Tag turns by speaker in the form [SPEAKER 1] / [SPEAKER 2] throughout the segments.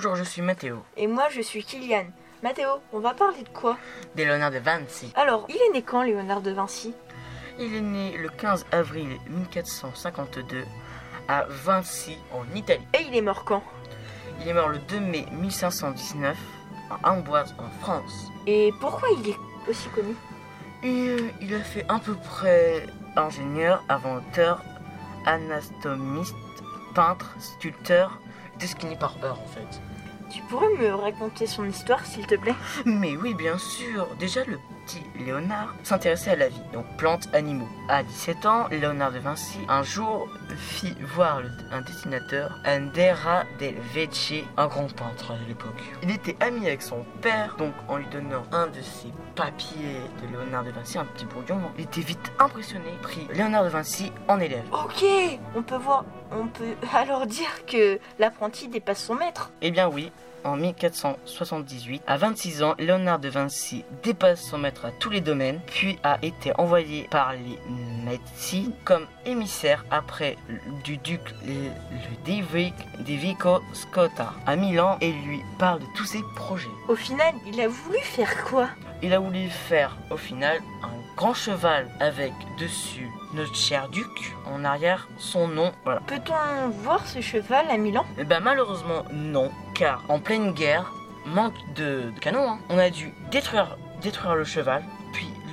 [SPEAKER 1] Bonjour, je suis Mathéo,
[SPEAKER 2] Et moi, je suis Kylian. Mathéo, on va parler de quoi?
[SPEAKER 1] Des Léonard de Vinci.
[SPEAKER 2] Alors, il est né quand, Léonard de Vinci?
[SPEAKER 1] Il est né le 15 avril 1452 à Vinci, en Italie.
[SPEAKER 2] Et il est mort quand?
[SPEAKER 1] Il est mort le 2 mai 1519 à Amboise, en France.
[SPEAKER 2] Et pourquoi il est aussi connu?
[SPEAKER 1] Et euh, il a fait à peu près ingénieur, inventeur, anatomiste, peintre, sculpteur, n'est par heure en fait.
[SPEAKER 2] Tu pourrais me raconter son histoire, s'il te plaît?
[SPEAKER 1] Mais oui, bien sûr. Déjà, le petit Léonard s'intéressait à la vie, donc plantes, animaux. À 17 ans, Léonard de Vinci, un jour, fit voir un dessinateur, Andera del Vecchi, un grand peintre à l'époque. Il était ami avec son père, donc en lui donnant un de ses papiers de Léonard de Vinci, un petit brouillon, il était vite impressionné, prit Léonard de Vinci en élève.
[SPEAKER 2] Ok, on peut voir, on peut alors dire que l'apprenti dépasse son maître.
[SPEAKER 1] Eh bien oui, en 1478, à 26 ans, Léonard de Vinci dépasse son maître à tous les domaines, puis a été envoyé par les Medici comme émissaire après du duc le, le de Vic- de Vico Scotta. À Milan et lui parle de tous ses projets.
[SPEAKER 2] Au final, il a voulu faire quoi?
[SPEAKER 1] Il a voulu faire au final un grand cheval avec dessus notre cher duc, en arrière son nom, voilà.
[SPEAKER 2] Peut-on voir ce cheval à Milan?
[SPEAKER 1] Eh ben malheureusement non, car en pleine guerre, manque de, de canons, hein. on a dû détruire, détruire le cheval,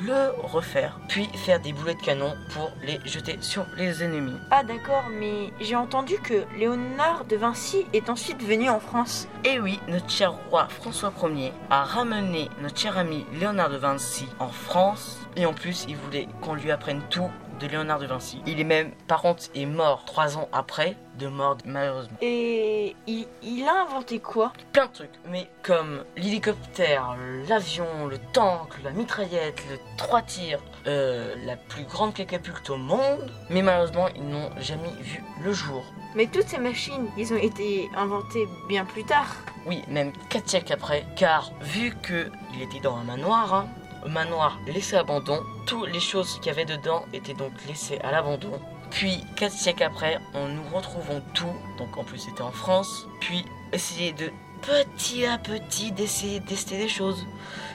[SPEAKER 1] le refaire, puis faire des boulets de canon pour les jeter sur les ennemis.
[SPEAKER 2] Ah d'accord, mais j'ai entendu que Léonard de Vinci est ensuite venu en France.
[SPEAKER 1] Et oui, notre cher roi François Ier a ramené notre cher ami Léonard de Vinci en France, et en plus il voulait qu'on lui apprenne tout de Léonard de Vinci. Il est même, par contre, est mort trois ans après, de mort malheureusement.
[SPEAKER 2] Et il, il a inventé quoi?
[SPEAKER 1] Plein de trucs, mais comme l'hélicoptère, l'avion, le tank, la mitraillette, le trois tirs, euh, la plus grande catapulte au monde, mais malheureusement ils n'ont jamais vu le jour.
[SPEAKER 2] Mais toutes ces machines, ils ont été inventées bien plus tard.
[SPEAKER 1] Oui, même 4 siècles après, car vu que il était dans un manoir, hein, manoir laissé à abandon, toutes les choses qu'il y avait dedans étaient donc laissées à l'abandon. Puis 4 siècles après, on nous retrouvons tout, donc en plus c'était en France, puis essayer de petit à petit d'essayer de tester des choses.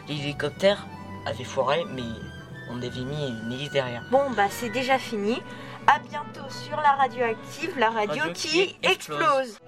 [SPEAKER 1] L'hélicoptère avait foiré, mais on avait mis une hélice derrière.
[SPEAKER 2] Bon bah c'est déjà fini. À bientôt sur la radioactive, la radio,
[SPEAKER 1] Radio
[SPEAKER 2] qui,
[SPEAKER 1] qui explose.
[SPEAKER 2] explose.